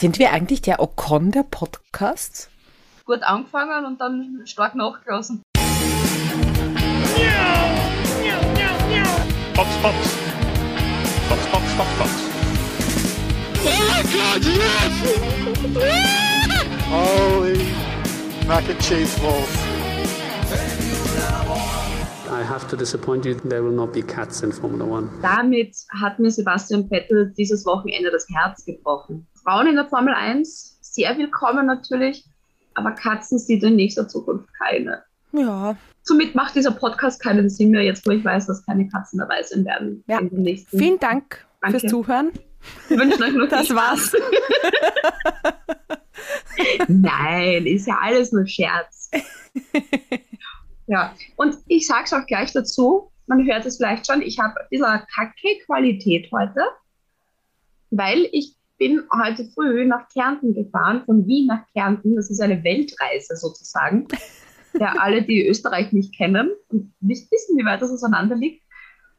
Sind wir eigentlich der Ocon der Podcasts? Gut angefangen und dann stark nachgelassen. Oh God, yes! Holy mac and cheese balls. I have to disappoint you, there will not be cats in Formula One. Damit hat mir Sebastian Vettel dieses Wochenende das Herz gebrochen. Frauen in der Formel 1, sehr willkommen natürlich, aber Katzen sieht in nächster Zukunft keine. Ja. Somit macht dieser Podcast keinen Sinn mehr, jetzt wo ich weiß, dass keine Katzen dabei sein werden. Ja. Vielen Dank Danke. fürs Zuhören. Wir wünschen euch noch Das war's. Nein, ist ja alles nur Scherz. ja, und ich sag's auch gleich dazu, man hört es vielleicht schon, ich habe ein bisschen kacke Qualität heute, weil ich bin heute früh nach Kärnten gefahren, von Wien nach Kärnten, das ist eine Weltreise sozusagen. Ja, alle, die Österreich nicht kennen und nicht wissen, wie weit das auseinander liegt.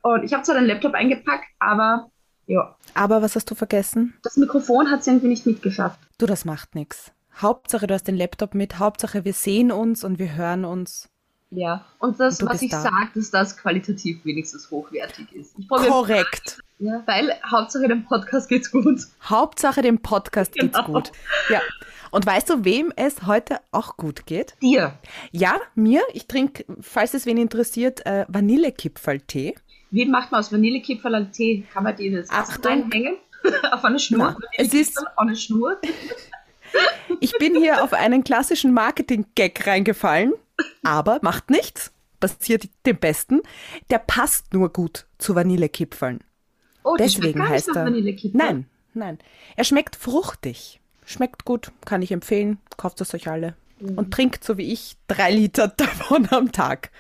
Und ich habe zwar den Laptop eingepackt, aber ja, Aber was hast du vergessen? das Mikrofon hat es irgendwie nicht mitgeschafft. Du, das macht nichts. Hauptsache, du hast den Laptop mit. Hauptsache, wir sehen uns und wir hören uns. Ja, und das, Und was ich da. sage, dass das qualitativ wenigstens hochwertig ist. Korrekt. ja, weil Hauptsache dem Podcast geht's gut. Hauptsache, dem Podcast geht's Genau. gut. Ja. Und weißt du, wem es heute auch gut geht? Dir. Ja, mir. Ich trinke, falls es wen interessiert, äh, Vanillekipferl-Tee. Wie macht man aus Vanillekipferl einen Tee? Kann man den jetzt Achtung. reinhängen? auf eine Schnur? Es ist- auf eine Schnur? Ich bin hier auf einen klassischen Marketing-Gag reingefallen, aber macht nichts. Passiert dem Besten. Der passt nur gut zu Vanillekipferln. Oh, Deswegen heißt er. Nein, nein. Er schmeckt fruchtig. Schmeckt gut, kann ich empfehlen. Kauft es euch alle. Mhm. Und trinkt so wie ich drei Liter davon am Tag.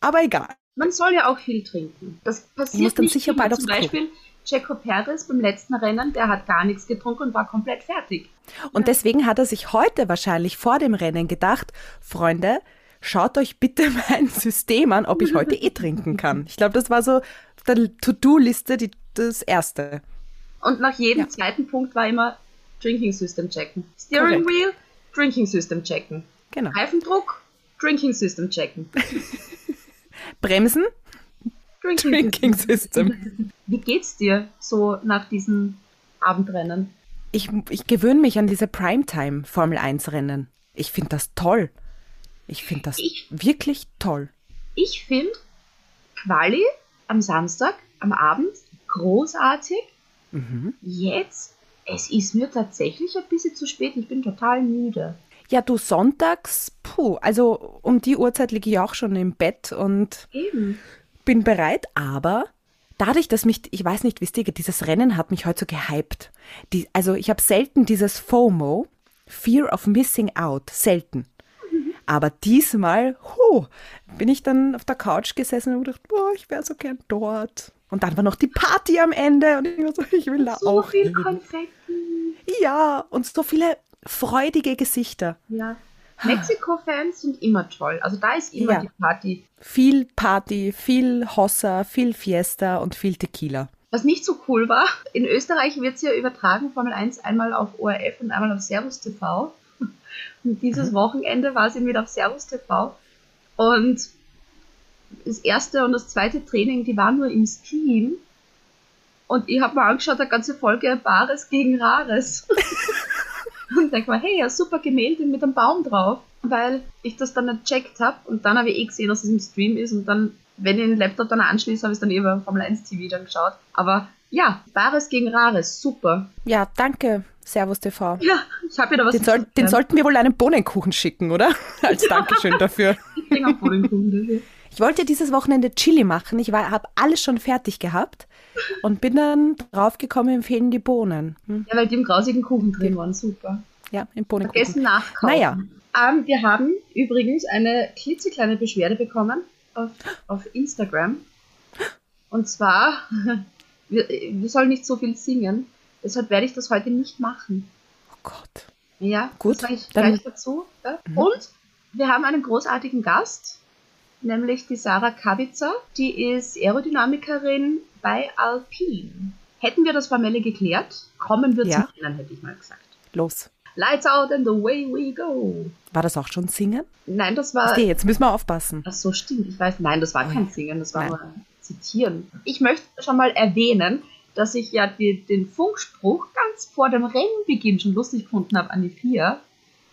Aber egal. Man soll ja auch viel trinken. Das passiert muss dann nicht sicher immer. bald Zum. Beispiel Checo Perez beim letzten Rennen, der hat gar nichts getrunken und war komplett fertig. Und deswegen hat er sich heute wahrscheinlich vor dem Rennen gedacht, Freunde, schaut euch bitte mein System an, ob ich heute eh trinken kann. Ich glaube, das war so der To-Do-Liste die, das erste. Und nach jedem Ja. zweiten Punkt war immer Drinking System checken. Steering Korrekt. Wheel, Drinking System checken. Genau. Reifendruck, Drinking System checken. Bremsen, Drinking, Drinking System. Wie geht's dir so nach diesen Abendrennen? Ich, ich gewöhne mich an diese Primetime Formel 1 Rennen. Ich finde das toll. Ich finde das Ich- wirklich toll. Ich finde Quali am Samstag, am Abend, großartig. Mhm. Jetzt, es ist mir tatsächlich ein bisschen zu spät. Ich bin total müde. Ja, du sonntags, puh, also um die Uhrzeit liege ich auch schon im Bett und Eben. bin bereit, aber dadurch, dass mich, ich weiß nicht, wisst ihr, dieses Rennen hat mich heute so gehypt. Die, also ich habe selten dieses FOMO, Fear of Missing Out, selten. Aber diesmal, hu, bin ich dann auf der Couch gesessen und gedacht, boah, ich wäre so gern dort. Und dann war noch die Party am Ende und ich war so, ich will da So auch viel hin. Konfetti. Ja, und so viele freudige Gesichter. Ja. Mexiko-Fans sind immer toll. Also da ist immer Ja. die Party. Viel Party, viel Hossa, viel Fiesta und viel Tequila. Was nicht so cool war, in Österreich wird es ja übertragen, Formel 1 einmal auf ORF und einmal auf Servus TV. Und dieses Wochenende war eben wieder auf Servus TV. Und das erste und das zweite Training, die waren nur im Stream. Und ich habe mir angeschaut, eine ganze Folge Bares gegen Rares. und denke mal, hey, ja, super Gemälde mit einem Baum drauf. Weil ich das dann nicht checkt habe. Und dann habe ich eh gesehen, dass es im Stream ist. Und dann, wenn ich den Laptop dann anschließe, habe ich es dann über Formel 1 TV dann geschaut. Aber ja, Bares gegen Rares, super. Ja, danke, Servus TV. Ja, ich habe wieder was Den, soll, den sollten wir wohl einen Bohnenkuchen schicken, oder? Als Dankeschön dafür. Ich auch Bodenkuchen dafür. Ich wollte dieses Wochenende Chili machen. Ich habe alles schon fertig gehabt und bin dann draufgekommen, empfehlen die Bohnen. Hm? Ja, weil die im grausigen Kuchen drin waren, super. Ja, im Bohnenkuchen. Vergessen nachkaufen. Naja. Ähm, wir haben übrigens eine klitzekleine Beschwerde bekommen auf, auf Instagram. Und zwar, wir, wir sollen nicht so viel singen, deshalb werde ich das heute nicht machen. Oh Gott. Ja, Gut, das ich dann- Mhm. gleich dazu. Ja. Und wir haben einen großartigen Gast, nämlich die Sarah Kabitzer. Die ist Aerodynamikerin bei Alpine. Hätten wir das formelle geklärt, kommen wir Ja. zum Rennen, hätte ich mal gesagt. Los. Lights out and away we go. War das auch schon Singen? Nein, das war. Okay, jetzt müssen wir aufpassen. Ach so, stimmt. Ich weiß, nein, das war Oh kein. Singen, das war Nein. nur Zitieren. Ich möchte schon mal erwähnen, dass ich ja die, den Funkspruch ganz vor dem Rennbeginn schon lustig gefunden habe an die vier.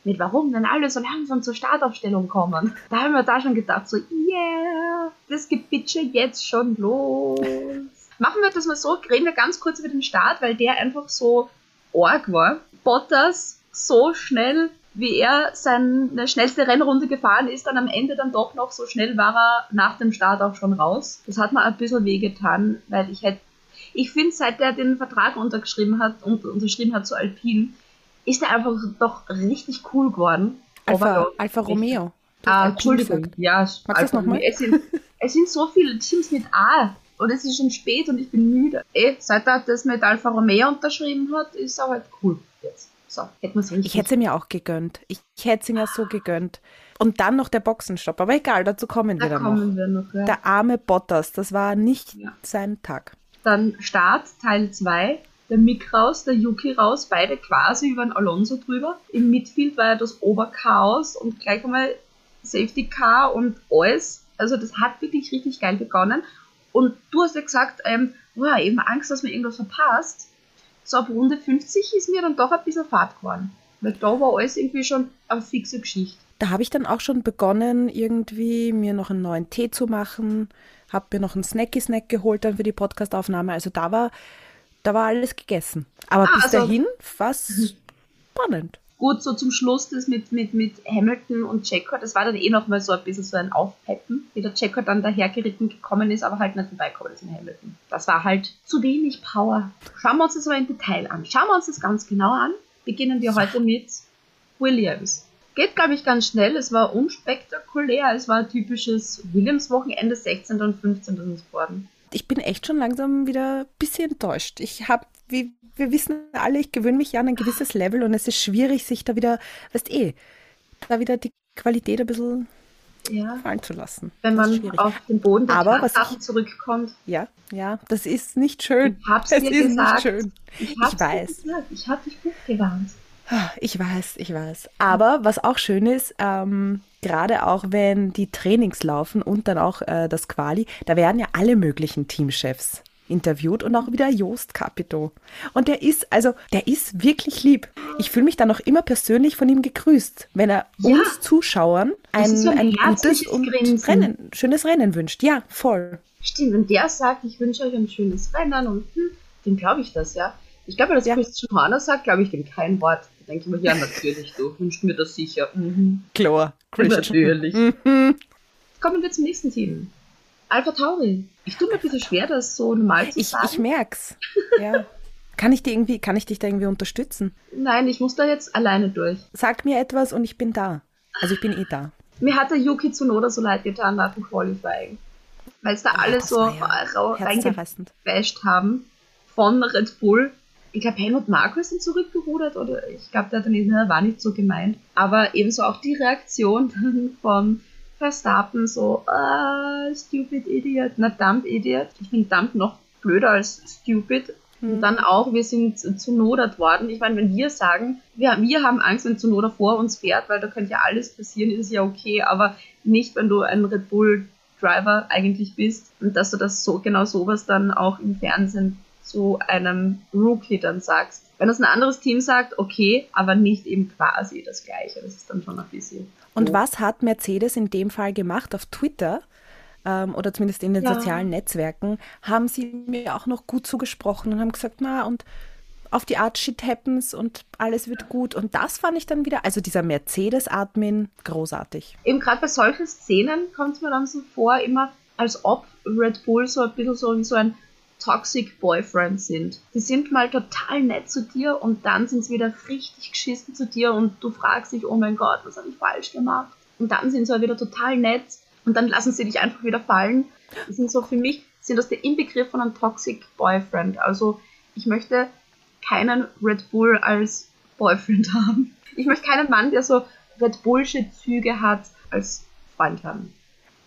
Mit warum denn alle so langsam zur Startaufstellung kommen. Da haben wir da schon gedacht, so, yeah, das Gebitsche jetzt schon los. Machen wir das mal so, reden wir ganz kurz über den Start, weil der einfach so arg war. Bottas so schnell, wie er seine schnellste Rennrunde gefahren ist, dann am Ende dann doch noch so schnell war er nach dem Start auch schon raus. Das hat mir ein bisschen wehgetan, weil ich hätte, ich finde, seit er den Vertrag untergeschrieben hat und unterschrieben hat zu Alpine, ist er einfach doch richtig cool geworden. Alfa, Alfa. Romeo. Ah, Entschuldigung. gesagt. Ja, Magst Alfa noch mal? Es sind, es sind so viele Teams mit A. Und es ist schon spät und ich bin müde. Eh, seit er das mit Alfa Romeo unterschrieben hat, ist er halt cool jetzt. So, wir es richtig. Ich hätte sie mir auch gegönnt. Ich, ich hätte sie mir so gegönnt. Und dann noch der Boxenstopp. Aber egal, dazu kommen wir da dann noch. kommen wir noch. Ja. Der arme Bottas, das war nicht Ja. sein Tag. Dann Start, Teil 2. Der Mick raus, der Yuki raus, beide quasi über den Alonso drüber. Im Midfield war ja das Oberchaos und gleich einmal Safety Car und alles. Also das hat wirklich richtig geil begonnen. Und du hast ja gesagt, ähm, wow, eben Angst, dass man irgendwas verpasst. So ab Runde 50 ist mir dann doch ein bisschen Fahrt geworden. Weil da war alles irgendwie schon eine fixe Geschichte. Da habe ich dann auch schon begonnen, irgendwie mir noch einen neuen Tee zu machen, habe mir noch einen Snacky-Snack geholt dann für die Podcastaufnahme. Also da war, da war alles gegessen. Aber Ah, bis also- dahin war es spannend. Gut, so zum Schluss das mit, mit, mit Hamilton und Checo, das war dann eh noch mal so ein bisschen so ein Aufpeppen, wie der Checo dann dahergeritten gekommen ist, aber halt nicht vorbeikommen ist in Hamilton. Das war halt zu wenig Power. Schauen wir uns das aber im Detail an. Schauen wir uns das ganz genau an. Beginnen wir heute mit Williams. Geht, glaube ich, ganz schnell. Es war unspektakulär. Es war ein typisches Williams-Wochenende, 16. und 15. ist es geworden. Ich bin echt schon langsam wieder ein bisschen enttäuscht. Ich habe, wie wir wissen alle, ich gewöhne mich ja an ein gewisses Level und es ist schwierig, sich da wieder, weißt eh, da wieder die Qualität ein bisschen Ja. fallen zu lassen. Wenn man auf den Boden der Aber Tatsachen zurückkommt, Ja, ja, das ist nicht schön. Ich hab's es dir ist gesagt. nicht schön. ich, Ich weiß. gesagt, ich hab dich gut gewarnt. Ich weiß, ich weiß. Aber was auch schön ist, ähm, gerade auch wenn die Trainings laufen und dann auch äh, das Quali, da werden ja alle möglichen Teamchefs interviewt und auch wieder Joost Capito. Und der ist, also, der ist wirklich lieb. Ich fühle mich dann auch immer persönlich von ihm gegrüßt, wenn er Ja. uns Zuschauern ein, so ein ein gutes und. Rennen, schönes Rennen wünscht. Ja, voll. Stimmt, wenn der sagt, ich wünsche euch ein schönes Rennen und hm, dem glaube ich das, ja. Ich glaube, wenn das Ja. Christian Horner sagt, glaube ich dem kein Wort. Da denke ich mir, ja, natürlich, du wünschst mir das sicher. Mhm. Klar, Natürlich. Mhm. Kommen wir zum nächsten Team. Alpha Tauri. Ich tue mir ein bisschen schwer, das so normal zu Ich, sagen. ich merk's. Ja. Kann ich, dir irgendwie, kann ich dich da irgendwie unterstützen? Nein, ich muss da jetzt alleine durch. Sag mir etwas und ich bin da. Also ich bin eh da. Mir hat der Yuki Tsunoda so leid getan nach dem Qualifying. Weil es da alle das so war ja reingebasht haben von Red Bull. Ich glaube, Helmut Marko sind zurückgerudert oder ich glaube, der war nicht so gemeint. Aber ebenso auch die Reaktion von Verstappen so, ah, stupid idiot, na dumb idiot. Ich finde dumb noch blöder als stupid. Und dann auch, wir sind zunodert worden. Ich meine, wenn wir sagen, wir, wir haben Angst, wenn Zunoda vor uns fährt, weil da könnte ja alles passieren, ist es ja okay, aber nicht, wenn du ein Red Bull Driver eigentlich bist und dass du das so genau sowas dann auch im Fernsehen zu einem Rookie dann sagst. Wenn das ein anderes Team sagt, okay, aber nicht eben quasi das gleiche. Das ist dann schon ein bisschen. Und doof. was hat Mercedes in dem Fall gemacht auf Twitter? Ähm, oder zumindest in den Ja. sozialen Netzwerken, haben sie mir auch noch gut zugesprochen und haben gesagt, na, und auf die Art Shit happens und alles wird gut. Und das fand ich dann wieder, also dieser Mercedes-Admin, großartig. eben gerade bei solchen Szenen kommt es mir dann so vor, immer als ob Red Bull so ein bisschen so, so ein Toxic Boyfriend sind. Die sind mal total nett zu dir und dann sind sie wieder richtig geschissen zu dir und du fragst dich, oh mein Gott, was habe ich falsch gemacht? Und dann sind sie wieder total nett und dann lassen sie dich einfach wieder fallen. Die sind so für mich, sind das der Inbegriff von einem Toxic Boyfriend. Also ich möchte keinen Red Bull als Boyfriend haben. Ich möchte keinen Mann, der so Red Bullshit-Züge hat, als Freund haben.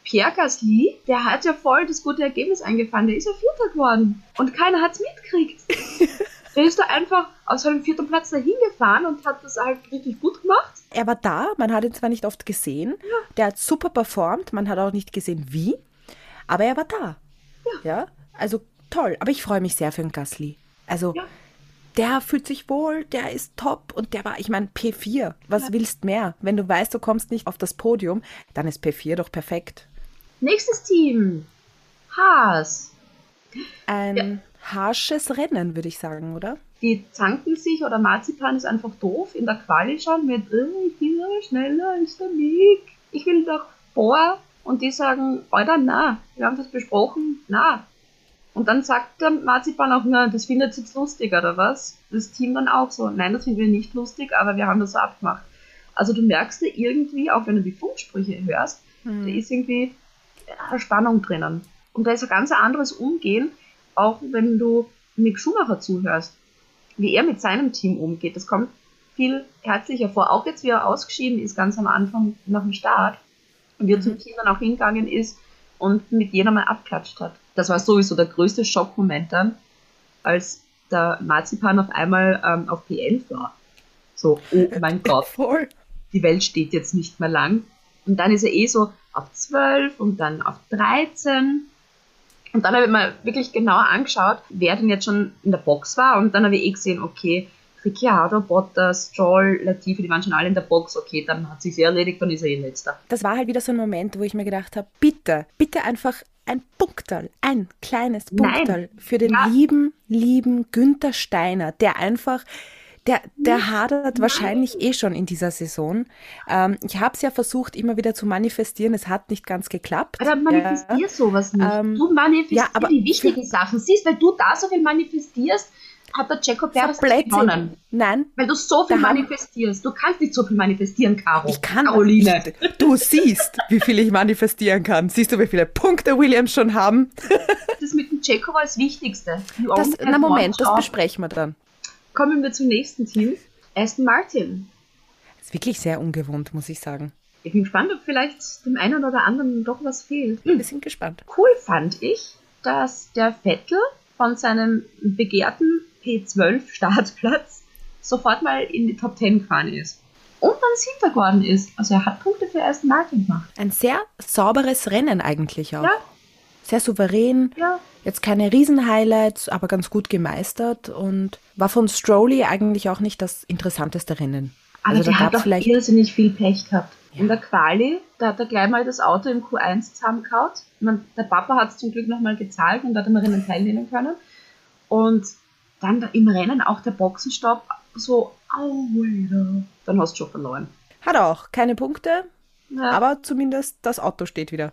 Pierre Gasly, der hat ja voll das gute Ergebnis eingefahren. Der ist ja Vierter geworden. Und keiner hat's mitgekriegt. Der ist da einfach aus seinem vierten Platz dahin gefahren und hat das halt richtig gut gemacht. Er war da, man hat ihn zwar nicht oft gesehen, der hat super performt, man hat auch nicht gesehen wie, aber er war da. Ja, also toll. Aber ich freue mich sehr für den Gasly. Also Ja. der fühlt sich wohl, der ist top und der war, ich meine, P4. Was willst mehr? Wenn du weißt, du kommst nicht auf das Podium, dann ist P4 doch perfekt. Nächstes Team. Haas. Ein harsches Rennen, würde ich sagen, oder? Die zanken sich oder Marzipan ist einfach doof in der Quali schon mit, äh, ich bin aber schneller als der Mick. Ich will doch vor. Und die sagen, Alter, na, wir haben das besprochen, na. Und dann sagt der Marzipan auch, na, das findet jetzt lustig, oder was? Das Team dann auch so, nein, das finden wir nicht lustig, aber wir haben das so abgemacht. Also du merkst ja irgendwie, auch wenn du die Funksprüche hörst, da ist irgendwie Spannung drinnen. Und da ist ein ganz anderes Umgehen, auch wenn du Mick Schumacher zuhörst, wie er mit seinem Team umgeht. Das kommt viel herzlicher vor. Auch jetzt, wie er ausgeschieden ist, ganz am Anfang nach dem Start. Und wie er zum Team dann auch hingegangen ist und mit jedem mal abklatscht hat. Das war sowieso der größte Schockmoment dann, als der Marzipan auf einmal ähm, auf P11 war. So, oh mein Gott Voll. die Welt steht jetzt nicht mehr lang. Und dann ist er eh so auf 12 und dann auf 13. Und dann habe ich mir wirklich genauer angeschaut, wer denn jetzt schon in der Box war. Und dann habe ich eh gesehen, okay, Ricciardo, Bottas, Stroll, Latifi, die waren schon alle in der Box. Okay, dann hat sich erledigt, dann ist er eh letzter. Das war halt wieder so ein Moment, wo ich mir gedacht habe, bitte, bitte einfach ein Punkterl, ein kleines Nein. Punkterl für den Ja. lieben, lieben Günther Steiner, der einfach, der, der hadert wahrscheinlich eh schon in dieser Saison. Ähm, ich habe es ja versucht, immer wieder zu manifestieren, es hat nicht ganz geklappt. Aber manifestier Ja. sowas nicht. Ähm, du manifestierst ja, die wichtigen Sachen. Siehst, weil du da so viel manifestierst, hat der Checo Perez gewonnen. Nein, Weil du so viel manifestierst. Du kannst nicht so viel manifestieren, Caro. ich kann Caroline. Ich, du siehst, wie viel ich manifestieren kann. Siehst du, wie viele Punkte Williams schon haben? Das mit dem war das Wichtigste. Das, na Moment, das besprechen wir dann. Kommen wir zum nächsten Team. Aston Martin. ist wirklich sehr ungewohnt, muss ich sagen. Ich bin gespannt, ob vielleicht dem einen oder anderen doch was fehlt. Wir sind gespannt. Cool fand ich, dass der Vettel von seinem begehrten P12 Startplatz sofort mal in die Top 10 gefahren ist. Und dann Siebter geworden ist. Also er hat Punkte für Aston Martin gemacht. Ein sehr sauberes Rennen eigentlich auch. Ja. Sehr souverän. Ja. Jetzt keine Riesen-Highlights, aber ganz gut gemeistert und war von Stroley eigentlich auch nicht das interessanteste Rennen. Aber also da der hat doch vielleicht. irrsinnig viel Pech gehabt. In der Quali, da hat er gleich mal das Auto im Q1 zusammengehauen. Ich mein, der Papa hat es zum Glück nochmal gezahlt und hat am Rennen teilnehmen können. Und dann da im Rennen auch der Boxenstopp so, au, Alter. Dann hast du schon verloren. Hat er auch keine Punkte, Ja, aber zumindest das Auto steht wieder.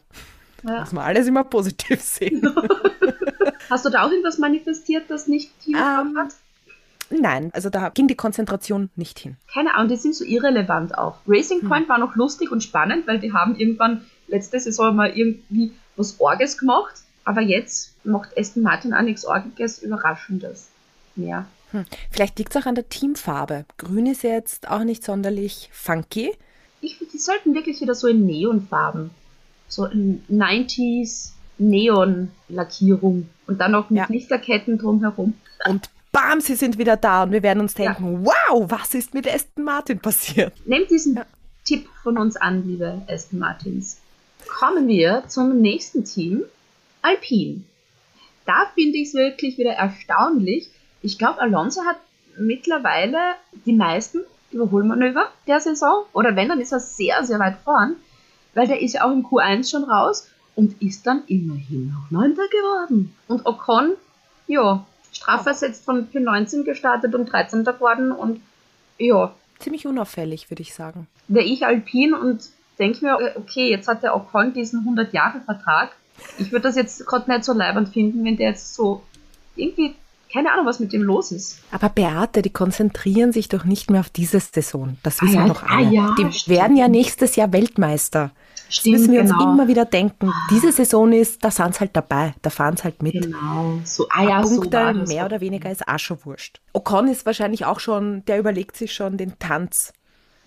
Ja. Muss man alles immer positiv sehen. Hast du da auch irgendwas manifestiert, das nicht Team Ähm, hat? Nein, also da ging die Konzentration nicht hin. Keine Ahnung, die sind so irrelevant auch. Racing Point war noch lustig und spannend, weil die haben irgendwann letzte Saison mal irgendwie was Orges gemacht. Aber jetzt macht Aston Martin auch nichts Orgiges, Überraschendes mehr. Hm. Vielleicht liegt es auch an der Teamfarbe. Grün ist jetzt auch nicht sonderlich funky. Ich finde, die sollten wirklich wieder so in Neonfarben. So in 90s Neon-Lackierung. Und dann noch mit Ja. Lichterketten drumherum. Und bam, sie sind wieder da und wir werden uns denken, wow, was ist mit Aston Martin passiert? Nehmt diesen Ja. Tipp von uns an, liebe Aston Martins. Kommen wir zum nächsten Team, Alpine. Da finde ich es wirklich wieder erstaunlich. Ich glaube, Alonso hat mittlerweile die meisten Überholmanöver der Saison. Oder wenn, dann ist er sehr, sehr weit vorn. Weil der ist ja auch im Q1 schon raus und ist dann immerhin noch Neunter geworden. Und Ocon, ja, strafversetzt von P19 gestartet und 13. geworden. Und ja, Ziemlich unauffällig, würde ich sagen. wäre ich Alpin und denke mir, äh, okay, jetzt hat der Ocon diesen 100-Jahre-Vertrag. Ich würde das jetzt gerade nicht so leibend finden, wenn der jetzt so irgendwie, keine Ahnung, was mit dem los ist. Aber Beate, die konzentrieren sich doch nicht mehr auf diese Saison. Das Ah wissen ja, wir doch ah alle. ja, die stimmt. werden ja nächstes Jahr Weltmeister. Das Stimmt, müssen wir genau. uns immer wieder denken. Diese Saison ist, da sind sie halt dabei, da fahren sie halt mit. Genau, so, ah ja, so Punkte das. mehr oder weniger ist auch schon wurscht. Ocon ist wahrscheinlich auch schon, der überlegt sich schon den Tanz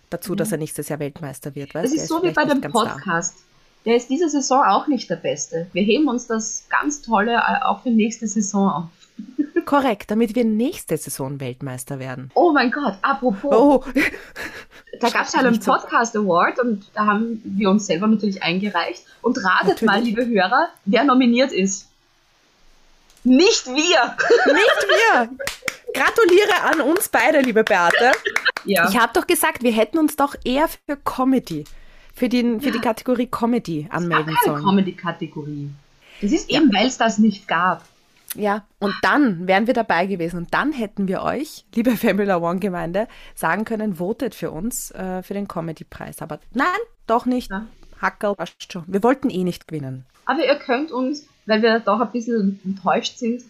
dazu, dass er nächstes Jahr Weltmeister wird. Weißt? Das ist so wie bei dem ganz da. Podcast. Der ist diese Saison auch nicht der Beste. Wir heben uns das ganz Tolle äh, auch für nächste Saison auf. Korrekt, damit wir nächste Saison Weltmeister werden. Oh mein Gott, apropos, Oh, da gab es ja einen so. Podcast Award und da haben wir uns selber natürlich eingereicht. Und ratet Natürlich. mal, liebe Hörer, wer nominiert ist. Nicht wir! nicht wir! Gratuliere an uns beide, liebe Beate. Ja. Ich habe doch gesagt, wir hätten uns doch eher für Comedy, für, den, für die Kategorie Comedy gab anmelden keine sollen. Comedy-Kategorie. Das ist eben, weil es das nicht gab. Ja, und dann wären wir dabei gewesen und dann hätten wir euch, liebe Formula One Gemeinde, sagen können, votet für uns äh, für den Comedy-Preis. Aber nein, doch nicht. Ja. Hackerl, passt schon. Wir wollten eh nicht gewinnen. Aber ihr könnt uns, weil wir doch ein bisschen enttäuscht sind,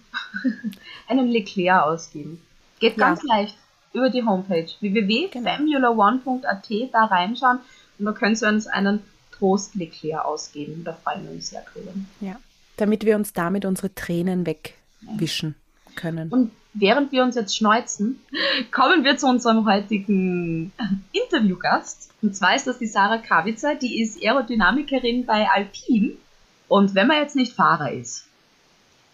einen Leclerc ausgeben. Geht Ja. ganz leicht über die Homepage www.formula1.at da reinschauen und da könnt ihr uns einen Trost Leclerc ausgeben. Da freuen wir uns sehr drüber. Ja. Damit wir uns damit unsere Tränen wegwischen können. Und während wir uns jetzt schneuzen, kommen wir zu unserem heutigen Interviewgast. Und zwar ist das die Sarah Kawitzer, die ist Aerodynamikerin bei Alpine. Und wenn man jetzt nicht Fahrer ist,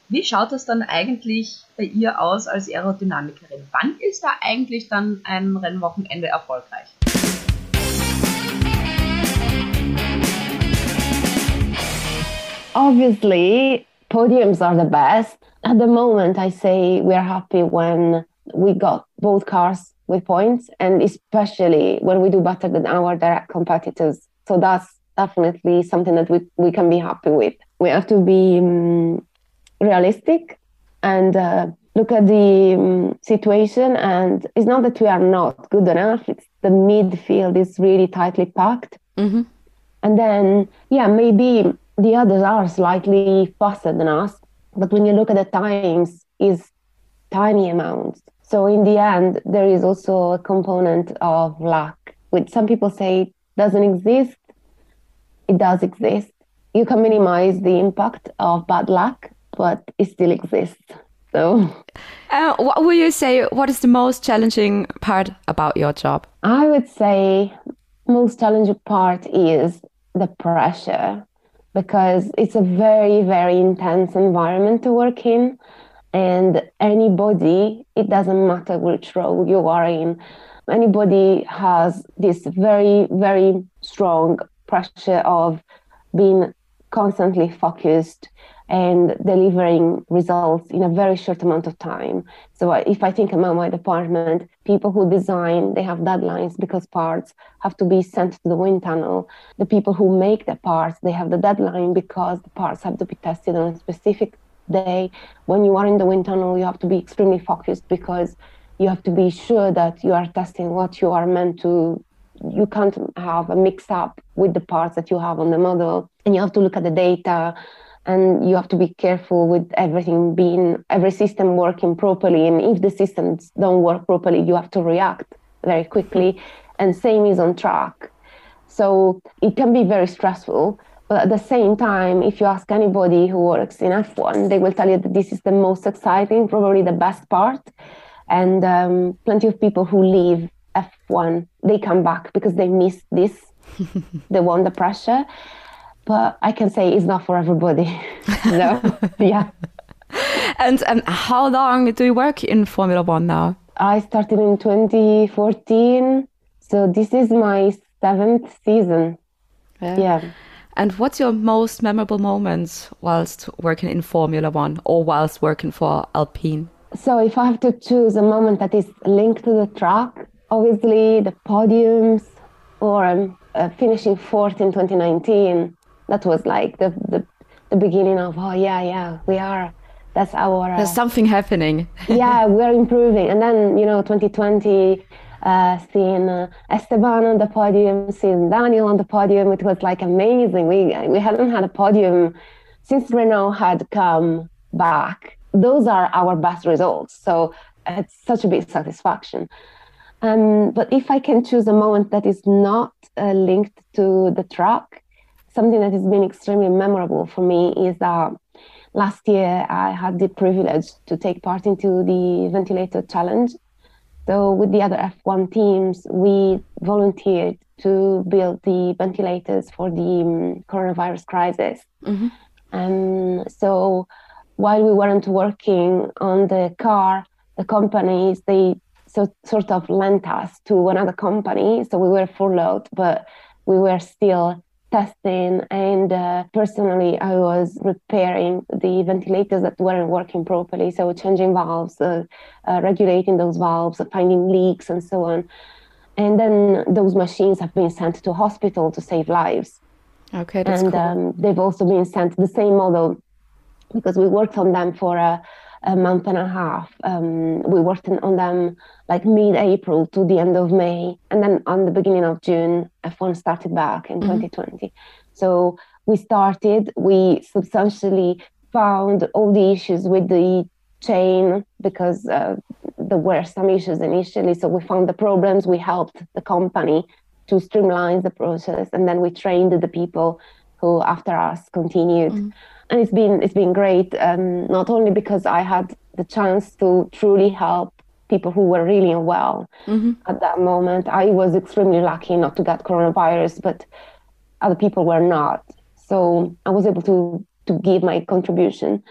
wie schaut das dann eigentlich bei ihr aus als Aerodynamikerin? Wann ist da eigentlich dann ein Rennwochenende erfolgreich? Obviously, podiums are the best. At the moment, I say we're happy when we got both cars with points, and especially when we do better than our direct competitors. So that's definitely something that we, we can be happy with. We have to be um, realistic and uh, look at the um, situation. And it's not that we are not good enough, it's the midfield is really tightly packed. And then, yeah, maybe the others are slightly faster than us, but when you look at the times, is tiny amounts. So in the end, there is also a component of luck, which some people say doesn't exist. It does exist. You can minimize the impact of bad luck, but it still exists. So Uh, what would you say? What is the most challenging part about your job? I would say most challenging part is the pressure because it's a very, very intense environment to work in. And anybody, it doesn't matter which role you are in, anybody has this very, very strong pressure of being constantly focused and delivering results in a very short amount of time. So if I think about my department, people who design, they have deadlines because parts have to be sent to the wind tunnel. The people who make the parts, they have the deadline because the parts have to be tested on a specific day. When you are in the wind tunnel, you have to be extremely focused because you have to be sure that you are testing what you are meant to you can't have a mix up with the parts that you have on the model and you have to look at the data and you have to be careful with everything being every system working properly. And if the systems don't work properly you have to react very quickly. And same is on track so it can be very stressful. But at the same time if you ask anybody who works in f1 they will tell you that this is the most exciting probably the best part. And um, plenty of people who leave F1 they come back because they miss this they want the pressure but I can say it's not for everybody. No yeah. And and how long do you work in Formula One now? I started in 2014 so this is my seventh season. Yeah. And what's your most memorable moments whilst working in Formula One or whilst working for Alpine? So if I have to choose a moment that is linked to the track, obviously the podiums or um, uh, finishing fourth in 2019, that was like the, the, the beginning of, oh yeah, yeah, we are, that's our, uh, There's something happening. yeah, we're improving. And then, you know, 2020, uh, seeing uh, Esteban on the podium, seeing Daniel on the podium, it was like amazing. We, we hadn't had a podium since Renault had come back. Those are our best results. So it's such a big satisfaction. Um, but if I can choose a moment that is not uh, linked to the track, something that has been extremely memorable for me is that last year I had the privilege to take part into the ventilator challenge. So with the other F1 teams, we volunteered to build the ventilators for the um, coronavirus crisis. Um, so while we weren't working on the car, the companies they so, sort of lent us to another company, so we were furloughed, but we were still testing. And uh, personally, I was repairing the ventilators that weren't working properly, so changing valves, uh, uh, regulating those valves, finding leaks, and so on. And then those machines have been sent to hospital to save lives. Okay, that's and cool. um, they've also been sent the same model because we worked on them for a, month and a half. Um, we worked on them like mid-April to the end of May, and then on the beginning of June, F1 started back in 2020. So we started. We substantially found all the issues with the chain because uh, there were some issues initially. So we found the problems. We helped the company to streamline the process, and then we trained the people who, after us, continued. And it's been it's been great. Um, not only because I had the chance to truly help people who were really unwell at that moment. I was extremely lucky not to get coronavirus, but other people were not. So I was able to to give my contribution.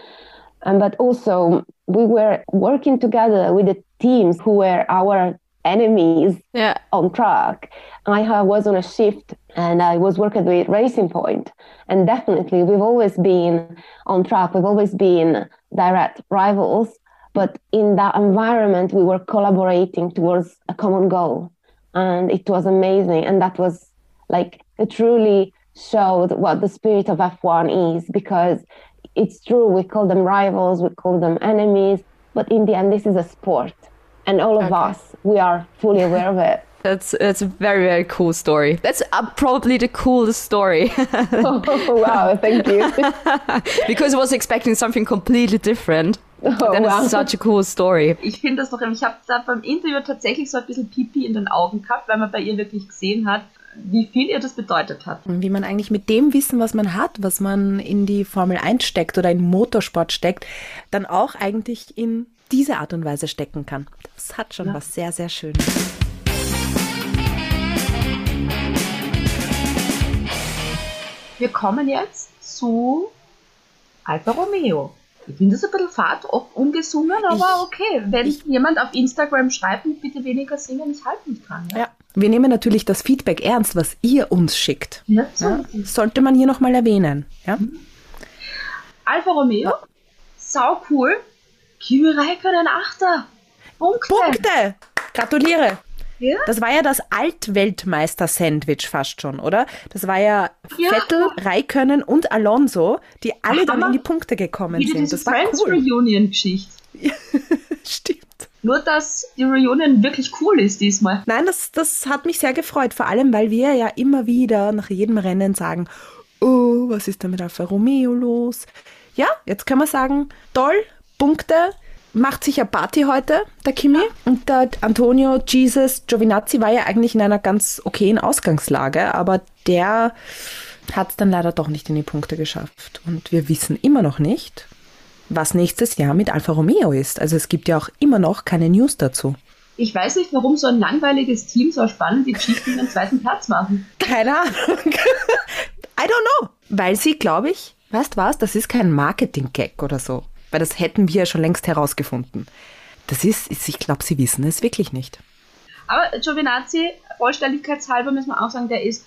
Um, but also we were working together with the teams who were our enemies Yeah. on track. I was on a shift and I was working with Racing Point. And definitely, we've always been on track. We've always been direct rivals. But in that environment, we were collaborating towards a common goal. And it was amazing. And that was like, it truly showed what the spirit of F1 is because it's true, we call them rivals, we call them enemies. But in the end, this is a sport. And all of Okay. us, we are fully aware of it. That's that's a very very cool story. That's uh, probably the coolest story oh, wow, thank you. because I was expecting something completely different. Oh, Then wow. it's such a cool story. Ich finde das doch, ich habe da beim Interview tatsächlich so ein bisschen Pipi in den Augen gehabt, weil man bei ihr wirklich gesehen hat, wie viel ihr das bedeutet hat. Und wie man eigentlich mit dem Wissen, was man hat, was man in die Formel 1 steckt oder in Motorsport steckt, dann auch eigentlich in diese Art und Weise stecken kann. Das hat schon was sehr, sehr Schönes. Wir kommen jetzt zu Alfa Romeo. Ich finde das ein bisschen fad, ob ungesungen, aber Ich- okay. Wenn jemand auf Instagram schreibt, bitte weniger singen, ich halte mich dran. Ja? Ja. Wir nehmen natürlich das Feedback ernst, was ihr uns schickt. Ja, so. Ja, sollte man hier nochmal erwähnen. Ja? Alfa Romeo, sau cool. Kimi Räikkönen Achter. Punkte. Punkte! Gratuliere! Ja? Das war ja das Altweltmeister-Sandwich fast schon, oder? Das war ja, Ja. Vettel, Raikönnen und Alonso, die alle dann Hammer. in die Punkte gekommen sind. Das war Friends cool. Reunion-Geschichte. Stimmt. Nur, dass die Reunion wirklich cool ist diesmal. Nein, das, das hat mich sehr gefreut, vor allem, weil wir ja immer wieder nach jedem Rennen sagen, oh, was ist da mit Alfa Romeo los? Ja, jetzt können wir sagen, toll, Punkte, macht sicher Party heute, der Kimi. Und der Antonio Jesus Giovinazzi war ja eigentlich in einer ganz okayen Ausgangslage, aber der hat es dann leider doch nicht in die Punkte geschafft. Und wir wissen immer noch nicht, was nächstes Jahr mit Alfa Romeo ist. Also es gibt ja auch immer noch keine News dazu. Ich weiß nicht, warum so ein langweiliges Team so spannend die Geschichte in den zweiten Platz machen. Keine Ahnung. I don't know. Weil sie, glaube ich, weißt was, das ist kein Marketing-Gag oder so. Weil das hätten wir ja schon längst herausgefunden. Das ist, ist ich glaube, sie wissen es wirklich nicht. Aber Giovinazzi, vollständigkeitshalber müssen wir auch sagen, der ist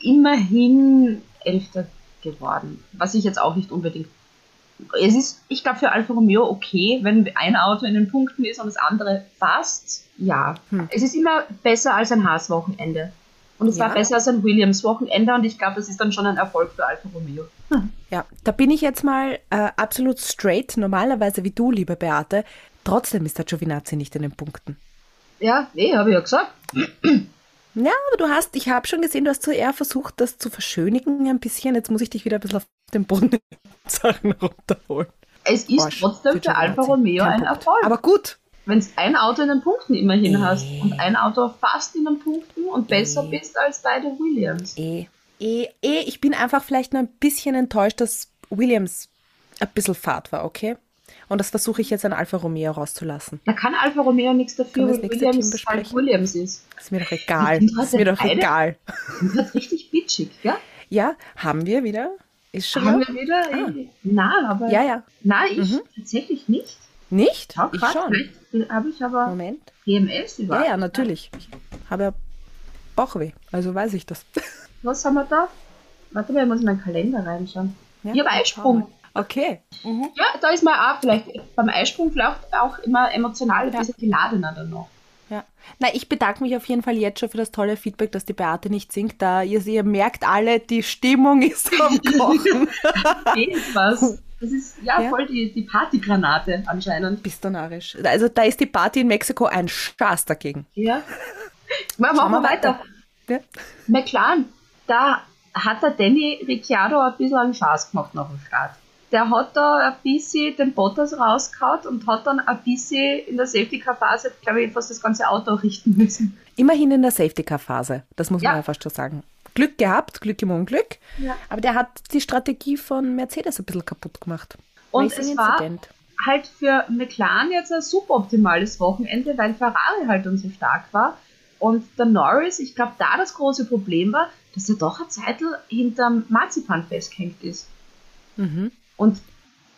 immerhin Elfter geworden. Was ich jetzt auch nicht unbedingt. Es ist, ich glaube, für Alfa Romeo okay, wenn ein Auto in den Punkten ist und das andere fast. Ja. Es ist immer besser als ein Haas-Wochenende. Und es war Ja. besser als ein Williams-Wochenende und ich glaube, das ist dann schon ein Erfolg für Alfa Romeo. Ja, da bin ich jetzt mal äh, absolut straight, normalerweise wie du, liebe Beate. Trotzdem ist der Giovinazzi nicht in den Punkten. Ja, nee, habe ich ja gesagt. Ja, aber du hast, ich habe schon gesehen, du hast so eher versucht, das zu verschönigen ein bisschen. Jetzt muss ich dich wieder ein bisschen auf den Boden Sachen runterholen. Es ist Arsch trotzdem für. Alfa Romeo ein. Erfolg. Aber gut, wenn du ein Auto in den Punkten immerhin hast und ein Auto fast in den Punkten und besser bist als beide Williams. Eh, eh, eh, ich bin einfach vielleicht nur ein bisschen enttäuscht, dass Williams ein bisschen fad war, okay? Und das versuche ich jetzt an Alfa Romeo rauszulassen. Da kann Alfa Romeo nichts dafür, weil das Williams halt? Williams ist. Ist mir doch egal. Ist mir doch beide- egal. Wird richtig bitchig, ja? Ja, haben wir wieder. Ist schon Haben wieder? wir wieder? Ah. Nein, aber. Ja, ja. Nein, ich Mhm. tatsächlich nicht. Nicht? Schau Ich schon. habe ich aber Moment. PMS über. Ja, ja, natürlich. Ich habe ja Bauchweh, also weiß ich das. Was haben wir da? Warte mal, ich muss in meinen Kalender reinschauen. Ja, ich habe Eisprung. Okay. Mhm. Ja, da ist mal auch vielleicht beim Eisprung vielleicht auch immer emotional ein Ja. bisschen geladener dann noch. Ja. Na, ich bedanke mich auf jeden Fall jetzt schon für das tolle Feedback, dass die Beate nicht singt. Da ihr, ihr merkt alle, die Stimmung ist am Kochen. Was. Das ist ja, Ja. voll die, die Partygranate anscheinend. Bist du narrisch. Also da ist die Party in Mexiko ein Schatz dagegen. Ja. Machen wir wir weiter. Ja. McLaren, da hat der Danny Ricciardo ein bisschen einen Schaß gemacht nach dem Start. Der hat da ein bisschen den Bottas rausgehauen und hat dann ein bisschen in der Safety-Car-Phase, glaube ich, fast das ganze Auto richten müssen. Immerhin in der Safety-Car-Phase. Das muss Ja. man ja fast schon sagen. Glück gehabt, Glück im Unglück. Ja. Aber der hat die Strategie von Mercedes ein bisschen kaputt gemacht. Und es war halt für McLaren jetzt ein suboptimales Wochenende, weil Ferrari halt dann so stark war. Und der Norris, ich glaube, da das große Problem war, dass er doch eine Zeit hinterm Marzipan festgehängt ist. Mhm. Und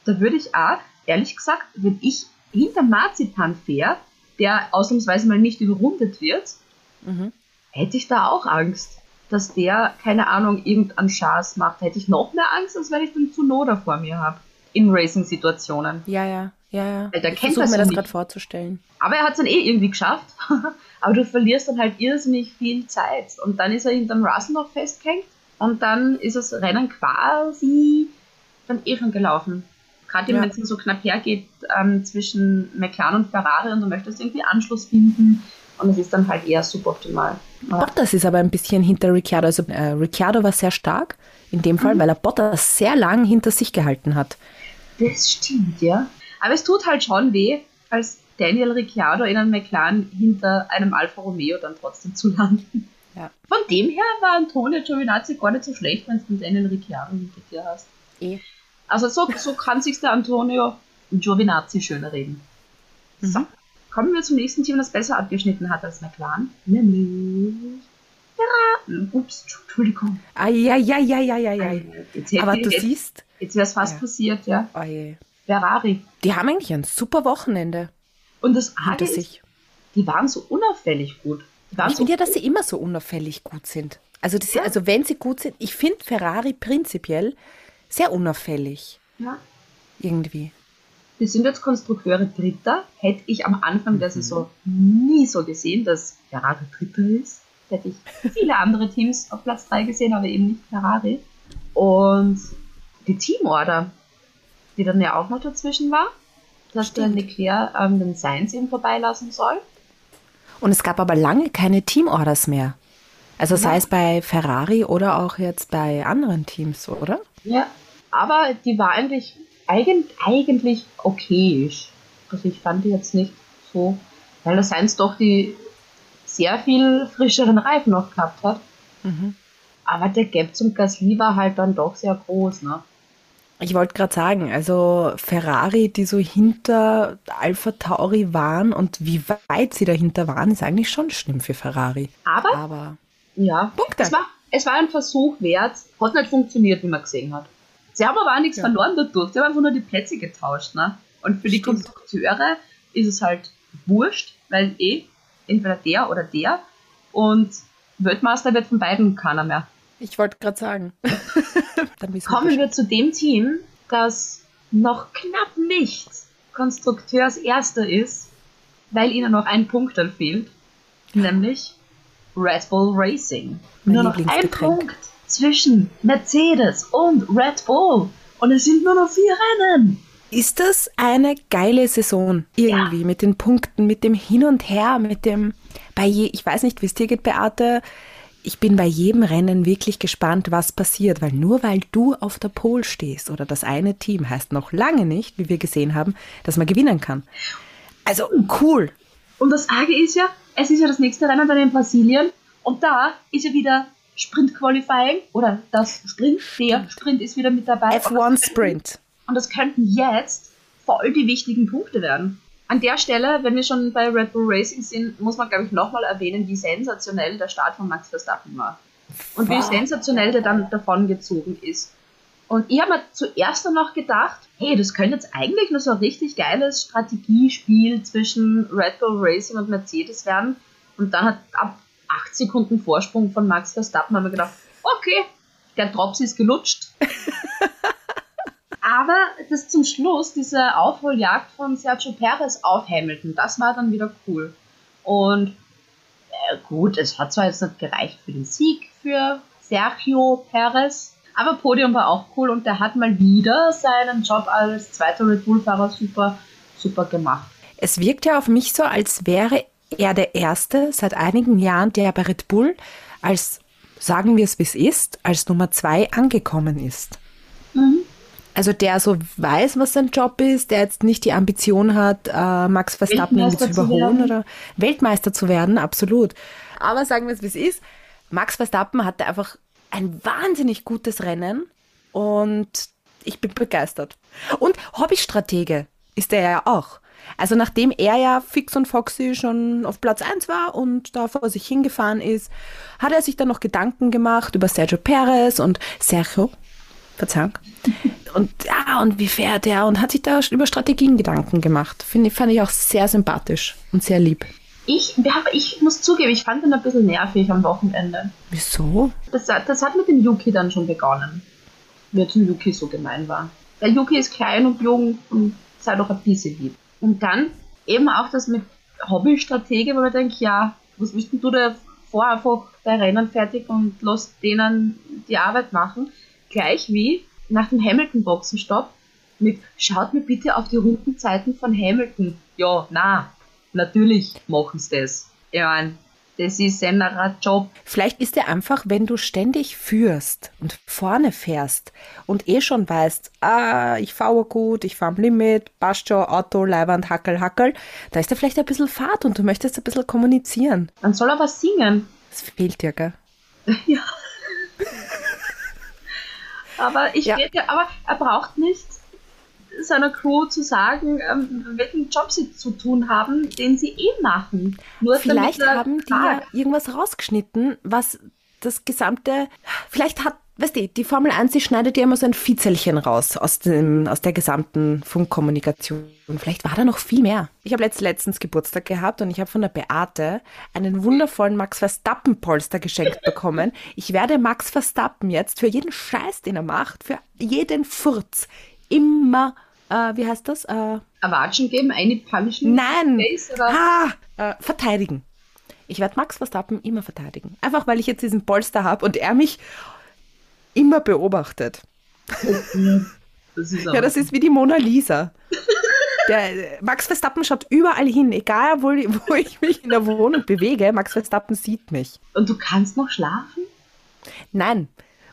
da würde ich auch, ehrlich gesagt, wenn ich hinter Marzipan fähre, der ausnahmsweise mal nicht überrundet wird, Mhm. hätte ich da auch Angst, dass der, keine Ahnung, irgendeinen Schaß macht. Hätte ich noch mehr Angst, als wenn ich den Tsunoda vor mir habe. In Racing-Situationen. Ja, ja, ja, ja. Weil der ich kennt versuche das mir das gerade vorzustellen. Aber er hat es dann eh irgendwie geschafft. Aber du verlierst dann halt irrsinnig viel Zeit. Und dann ist er hinterm Russell noch festgehängt. Und dann ist das Rennen quasi dann eh schon gelaufen. Gerade Ja. wenn es so knapp hergeht ähm, zwischen McLaren und Ferrari und du möchtest irgendwie Anschluss finden. Und es ist dann halt eher suboptimal. Bottas ist aber ein bisschen hinter Ricciardo. Also äh, Ricciardo war sehr stark in dem Mhm. Fall, weil er Bottas sehr lang hinter sich gehalten hat. Das stimmt, ja. Aber es tut halt schon weh, als Daniel Ricciardo in einem McLaren hinter einem Alfa Romeo dann trotzdem zu landen. Ja. Von dem her war Antonio Giovinazzi gar nicht so schlecht, wenn du Daniel Ricciardo hinter dir hast. Eh. Also so, so kann sich der Antonio Giovinazzi schöner reden. So, kommen wir zum nächsten Team, das besser abgeschnitten hat als McLaren. Nämlich Ferrari. Ups, Entschuldigung. Ja, ja, ja, ja, ja, ja. Hätte Aber ich- du jetzt, siehst, jetzt wäre es fast Ja. passiert, ja. oh je. Ferrari. die haben eigentlich ein super Wochenende Und das Arge ist, sich. die waren so unauffällig gut. Die waren Ich so finde ja, dass sie immer so unauffällig gut sind. Also, das, also wenn sie gut sind, ich finde Ferrari prinzipiell sehr unauffällig. ja. Irgendwie. Wir sind jetzt Konstrukteure Dritter. Hätte ich am Anfang der Saison nie so gesehen, dass Ferrari Dritter ist. Hätte ich viele andere Teams auf Platz 3 gesehen, aber eben nicht Ferrari. Und die Teamorder, die dann ja auch noch dazwischen war, dass der Stimmt. Leclerc ähm, den Sainz eben vorbeilassen soll. Und es gab aber lange keine Teamorders mehr. Also sei Ja. es bei Ferrari oder auch jetzt bei anderen Teams, oder? Ja. Aber die war eigentlich, eigen, eigentlich okayisch. Also ich fand die jetzt nicht so, weil der Sainz doch die sehr viel frischeren Reifen noch gehabt hat. Mhm. Aber der Gap zum Gasly war halt dann doch sehr groß, ne? Ich wollte gerade sagen, also Ferrari, die so hinter Alpha Tauri waren und wie weit sie dahinter waren, ist eigentlich schon schlimm für Ferrari. Aber, Aber ja, Punkte. es war, es war ein Versuch wert. Hat nicht funktioniert, wie man gesehen hat. Sie haben aber auch nichts Ja. verloren dadurch. Sie haben einfach nur die Plätze getauscht, ne? Und für die Stimmt. Konstrukteure ist es halt wurscht, weil eh entweder der oder der und Weltmeister wird von beiden keiner mehr. ich wollte gerade sagen. Kommen wir zu dem Team, das noch knapp nicht Konstrukteurs Erster ist, weil ihnen noch ein Punkt dann fehlt, nämlich Red Bull Racing. Mein nur noch ein. Punkt zwischen Mercedes und Red Bull. Und es sind nur noch vier Rennen. Ist das eine geile Saison irgendwie mit den Punkten, mit dem Hin und Her, mit dem bei je, ich weiß nicht, wie es dir geht, Beate. Ich bin bei jedem Rennen wirklich gespannt, was passiert, weil nur weil du auf der Pole stehst oder das eine Team heißt noch lange nicht, wie wir gesehen haben, dass man gewinnen kann. Also cool. Und das Arge ist ja, es ist ja das nächste Rennen dann in Brasilien. Und da ist ja wieder Sprint Qualifying oder das Sprint, der Sprint ist wieder mit dabei. F1 Sprint. Und das könnten jetzt voll die wichtigen Punkte werden. An der Stelle, wenn wir schon bei Red Bull Racing sind, muss man, glaube ich, nochmal erwähnen, wie sensationell der Start von Max Verstappen war. Und wie Wow. sensationell der dann davongezogen ist. Und ich habe mir zuerst dann noch gedacht, hey, das könnte jetzt eigentlich nur so ein richtig geiles Strategiespiel zwischen Red Bull Racing und Mercedes werden. Und dann hat ab 8 Sekunden Vorsprung von Max Verstappen haben wir gedacht, okay, der Drops ist gelutscht. Aber das zum Schluss, diese Aufholjagd von Sergio Perez auf Hamilton, das war dann wieder cool. Und äh, gut, es hat zwar jetzt nicht gereicht für den Sieg für Sergio Perez, aber Podium war auch cool und der hat mal wieder seinen Job als zweiter Red Bull-Fahrer super, super gemacht. Es wirkt ja auf mich so, als wäre er der Erste seit einigen Jahren, der bei Red Bull als, sagen wir es wie es ist, als Nummer zwei angekommen ist. Mhm. Also der so weiß, was sein Job ist, der jetzt nicht die Ambition hat, äh, Max Verstappen zu überholen zu oder Weltmeister zu werden, absolut. Aber sagen wir es wie es ist, Max Verstappen hatte einfach ein wahnsinnig gutes Rennen und ich bin begeistert. Und Hobbystratege ist er ja auch. Also nachdem er ja fix und foxy schon auf Platz 1 war und da vor sich hingefahren ist, hat er sich dann noch Gedanken gemacht über Sergio Perez und Sergio, Verzeihung. Und ja, und wie fährt er und hat sich da über Strategien Gedanken gemacht. Finde fand ich auch sehr sympathisch und sehr lieb. Ich, ich muss zugeben, ich fand ihn ein bisschen nervig am Wochenende. Wieso? Das, das hat mit dem Yuki dann schon begonnen. Wie er zum Yuki so gemein war. Der Yuki ist klein und jung und sei doch ein bisschen lieb. Und dann eben auch das mit Hobbystrategie, wo man denkt, ja, was willst du da vor einfach dein Rennen fertig und lass denen die Arbeit machen? Gleich wie nach dem Hamilton-Boxenstopp mit schaut mir bitte auf die Rundenzeiten von Hamilton. Ja, na, natürlich machen sie das. Ich meine, das ist ein Job. Vielleicht ist er einfach, wenn du ständig führst und vorne fährst und eh schon weißt, ah, ich fahre gut, ich fahre am Limit, passt schon, Auto, Leiband, Hackel, Hackel, da ist er vielleicht ein bisschen Fahrt und du möchtest ein bisschen kommunizieren. Dann soll er was singen. Das fehlt dir, gell? ja. aber ich ja. Rede, aber er braucht nicht seiner Crew zu sagen, ähm, welchen Job sie zu tun haben, den sie eh machen. Nur vielleicht haben die ja irgendwas rausgeschnitten, was das gesamte, vielleicht hat weißt du, die Formel 1, die schneidet ja immer so ein Fiezelchen raus aus, dem, aus der gesamten Funkkommunikation. Vielleicht war da noch viel mehr. Ich habe letzt, letztens Geburtstag gehabt und ich habe von der Beate einen wundervollen Max Verstappen-Polster geschenkt bekommen. Ich werde Max Verstappen jetzt für jeden Scheiß, den er macht, für jeden Furz immer äh, wie heißt das? Äh, Erwatschen geben, eine punishen? Nein! Face, ha, äh, verteidigen. Ich werde Max Verstappen immer verteidigen. Einfach weil ich jetzt diesen Polster habe und er mich immer beobachtet. Das ja, das ist wie die Mona Lisa. Der, Max Verstappen schaut überall hin, egal wo, wo ich mich in der Wohnung bewege. Max Verstappen sieht mich. Und du kannst noch schlafen? Nein.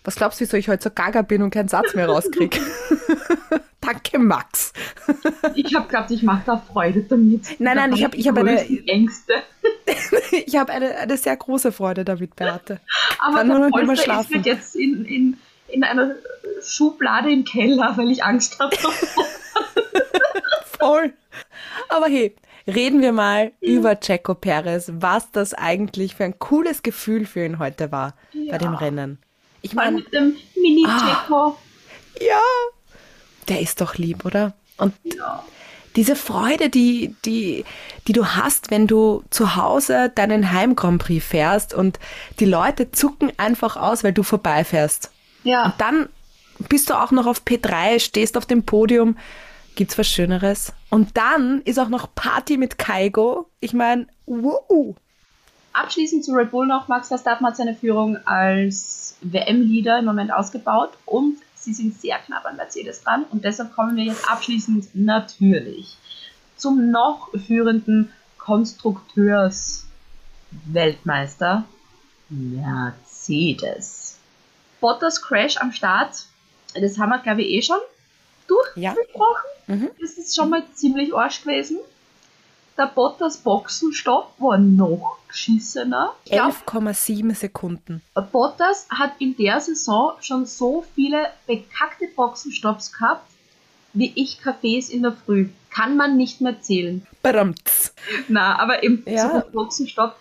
Was glaubst du, wieso ich heute so gaga bin und keinen Satz mehr rauskriege? Danke, Max. ich habe geglaubt, ich mache da Freude damit. Nein, nein, ich habe ich hab eine. Ängste. ich habe eine, eine sehr große Freude damit, Beate. Aber Kann der Polster schlafen. ist jetzt in, in, in einer Schublade im Keller, weil ich Angst habe. Voll. Aber hey, reden wir mal ja. über Checo Perez, was das eigentlich für ein cooles Gefühl für ihn heute war ja. bei dem Rennen. Ich meine, mit dem Mini-Checo. Ah, ja, der ist doch lieb, oder? Und ja. diese Freude, die, die, die du hast, wenn du zu Hause deinen Heim Grand Prix fährst und die Leute zucken einfach aus, weil du vorbeifährst. Ja. Und dann bist du auch noch auf P3, stehst auf dem Podium. Gibt's was Schöneres? Und dann ist auch noch Party mit Kaigo. Ich meine, wow. Abschließend zu Red Bull noch. Max Verstappen hat seine Führung als WM-Leader im Moment ausgebaut und sie sind sehr knapp an Mercedes dran und deshalb kommen wir jetzt abschließend natürlich zum noch führenden Konstrukteurs-Weltmeister Mercedes. Bottas Crash am Start, das haben wir glaube ich eh schon durchgesprochen. Ja. Mhm. Das ist schon mal ziemlich arsch gewesen. Der Bottas Boxenstopp war noch geschissener. 11,7 Sekunden. Bottas hat in der Saison schon so viele bekackte Boxenstopps gehabt, wie ich Kaffees in der Früh. Kann man nicht mehr zählen. Badamts. Na, aber im ja. Boxenstopp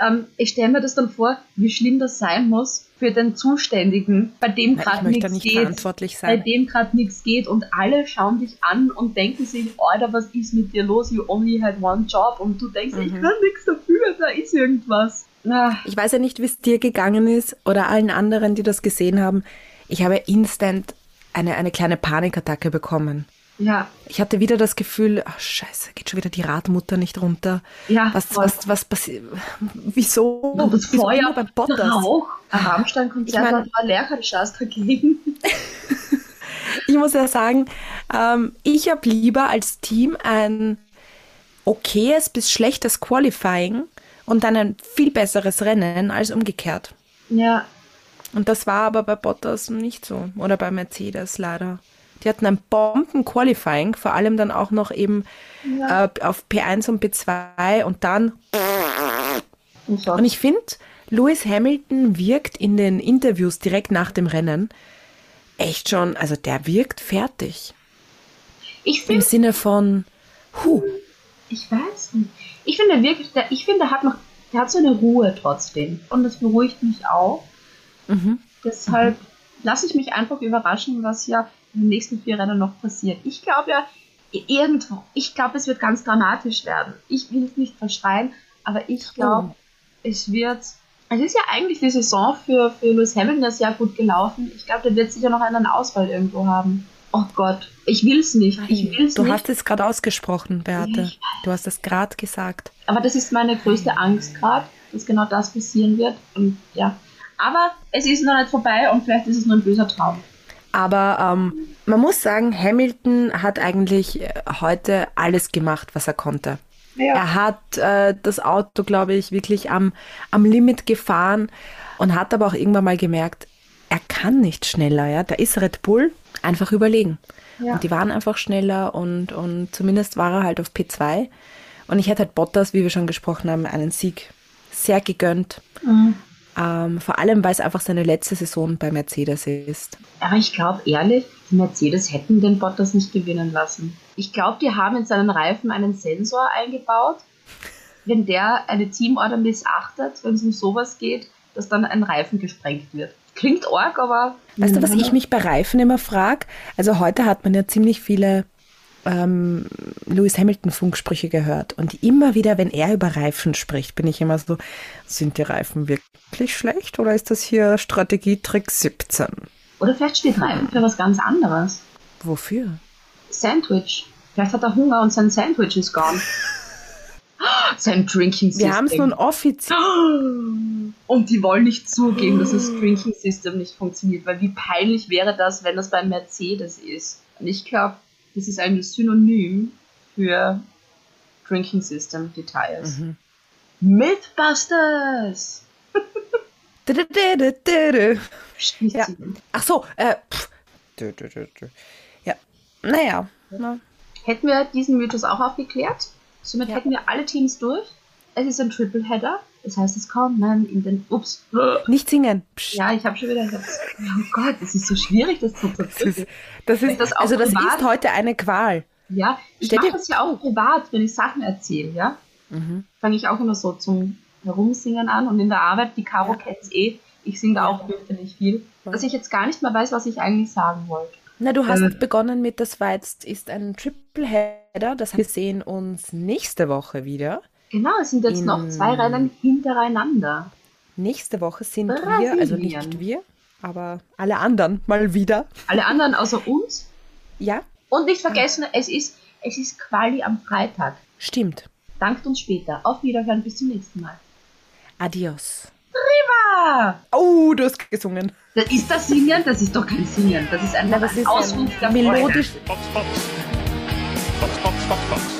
ähm, ich stelle mir das dann vor, wie schlimm das sein muss für den Zuständigen, bei dem ich gerade nichts nicht geht. Bei dem gerade nichts geht und alle schauen dich an und denken sich, Alter, was ist mit dir los? You only had one job. Und du denkst, ich Mhm. kann nichts dafür, da ist irgendwas. Ah, Ich weiß ja nicht, wie es dir gegangen ist oder allen anderen, die das gesehen haben. Ich habe instant eine, eine kleine Panikattacke bekommen. Ja, Ich hatte wieder das Gefühl, ach scheiße, geht schon wieder die Radmutter nicht runter. Ja, was, voll. was, was passiert? Wieso? und das Wieso Feuer, beim Bottas? Rauch, ein Rammstein-Konzert Ich mein- war Lercherschas dagegen. Ich muss ja sagen, ähm, ich habe lieber als Team ein okayes bis schlechtes Qualifying und dann ein viel besseres Rennen als umgekehrt. Ja, Und das war aber bei Bottas nicht so. Oder bei Mercedes leider. Die hatten ein Bomben-Qualifying, vor allem dann auch noch eben äh, auf P1 und P2 und dann. und. Und ich finde, Lewis Hamilton wirkt in den Interviews direkt nach dem Rennen echt schon, also der wirkt fertig. ich Im Sinne von, huh, ich weiß nicht. Ich finde wirklich, der, ich finde, der hat noch, der hat so eine Ruhe trotzdem. Und das beruhigt mich auch. Mhm. Deshalb lasse ich mich einfach überraschen, was ja in den nächsten vier Rennen noch passiert. Ich glaube ja, irgendwo, ich glaube, es wird ganz dramatisch werden. Ich will es nicht verschreien, aber ich glaube, Oh. es wird. Es ist ja eigentlich die Saison für, für Lewis Hamilton ja sehr gut gelaufen. Ich glaube, der wird sicher noch einen Ausfall irgendwo haben. Oh Gott, ich will es nicht. Ich will es du nicht. hast es gerade ausgesprochen, Beate. Du hast es gerade gesagt. Aber das ist meine größte Angst gerade, dass genau das passieren wird. Und ja. Aber es ist noch nicht vorbei und vielleicht ist es nur ein böser Traum. Aber ähm, man muss sagen, Hamilton hat eigentlich äh, heute alles gemacht, was er konnte. Er hat äh, das Auto, glaube ich, wirklich am, am Limit gefahren und hat aber auch irgendwann mal gemerkt, er kann nicht schneller. Ja? Da ist Red Bull einfach überlegen. Ja. Und die waren einfach schneller und, und zumindest war er halt auf P2. Und ich hätte halt Bottas, wie wir schon gesprochen haben, einen Sieg sehr gegönnt. Ähm, vor allem, weil es einfach seine letzte Saison bei Mercedes ist. Aber ich glaube ehrlich, die Mercedes hätten den Bottas nicht gewinnen lassen. Ich glaube, die haben in seinen Reifen einen Sensor eingebaut. Wenn der eine Teamorder missachtet, wenn es um sowas geht, dass dann ein Reifen gesprengt wird. Klingt arg, aber. Weißt du, was ich mich bei Reifen immer frage? Also heute hat man ja ziemlich viele ähm, Lewis Hamilton Funksprüche gehört. Und immer wieder, wenn er über Reifen spricht, bin ich immer so, sind die Reifen wirklich schlecht oder ist das hier Strategietrick 17? Oder vielleicht steht Reifen für was ganz anderes. Wofür? Sandwich. Vielleicht hat er Hunger und sein Sandwich ist gone. sein Drinking System. Wir haben es nun offiziell. Und die wollen nicht zugeben, dass das Drinking System nicht funktioniert, weil wie peinlich wäre das, wenn das beim Mercedes ist. Und ich glaube, das ist ein Synonym für Drinking System Details. Mhm. Mythbusters! Ja. Ach so, äh, pff. Ja, naja. Na. Hätten wir diesen Mythos auch aufgeklärt, somit Ja. hätten wir alle Teams durch. Es ist ein Tripleheader, das heißt, es kommen in den. Ups. Nicht singen. Psst. Ja, ich habe schon wieder. Oh Gott, es ist so schwierig, das zu zerpflücken. das ist, Das also das privat? ist heute eine Qual. Ja, ich mache das ja auch privat, wenn ich Sachen erzähle, ja. Mhm. Fange ich auch immer so zum Herumsingen an und in der Arbeit, die Caro kennt's eh, ich singe da auch fürchterlich viel, dass ich jetzt gar nicht mehr weiß, was ich eigentlich sagen wollte. Na, du hast Äh. begonnen mit, das war jetzt ist ein Tripleheader. Das heißt, wir sehen uns nächste Woche wieder. Genau, es sind jetzt noch zwei Rennen hintereinander. Nächste Woche sind Brasilien. wir, also nicht wir, aber alle anderen mal wieder. Alle anderen außer uns. Ja, Und nicht vergessen, es ist, es ist Quali am Freitag. stimmt. Dankt uns später. Auf Wiederhören, bis zum nächsten Mal. Adios. Ah, Oh, du hast gesungen. das ist das Singen? Das ist doch kein Singen. Das ist einfach Na, das ein ist Ausruf der Freude. melodisch. Box, Box. Box, Box, Box, Box.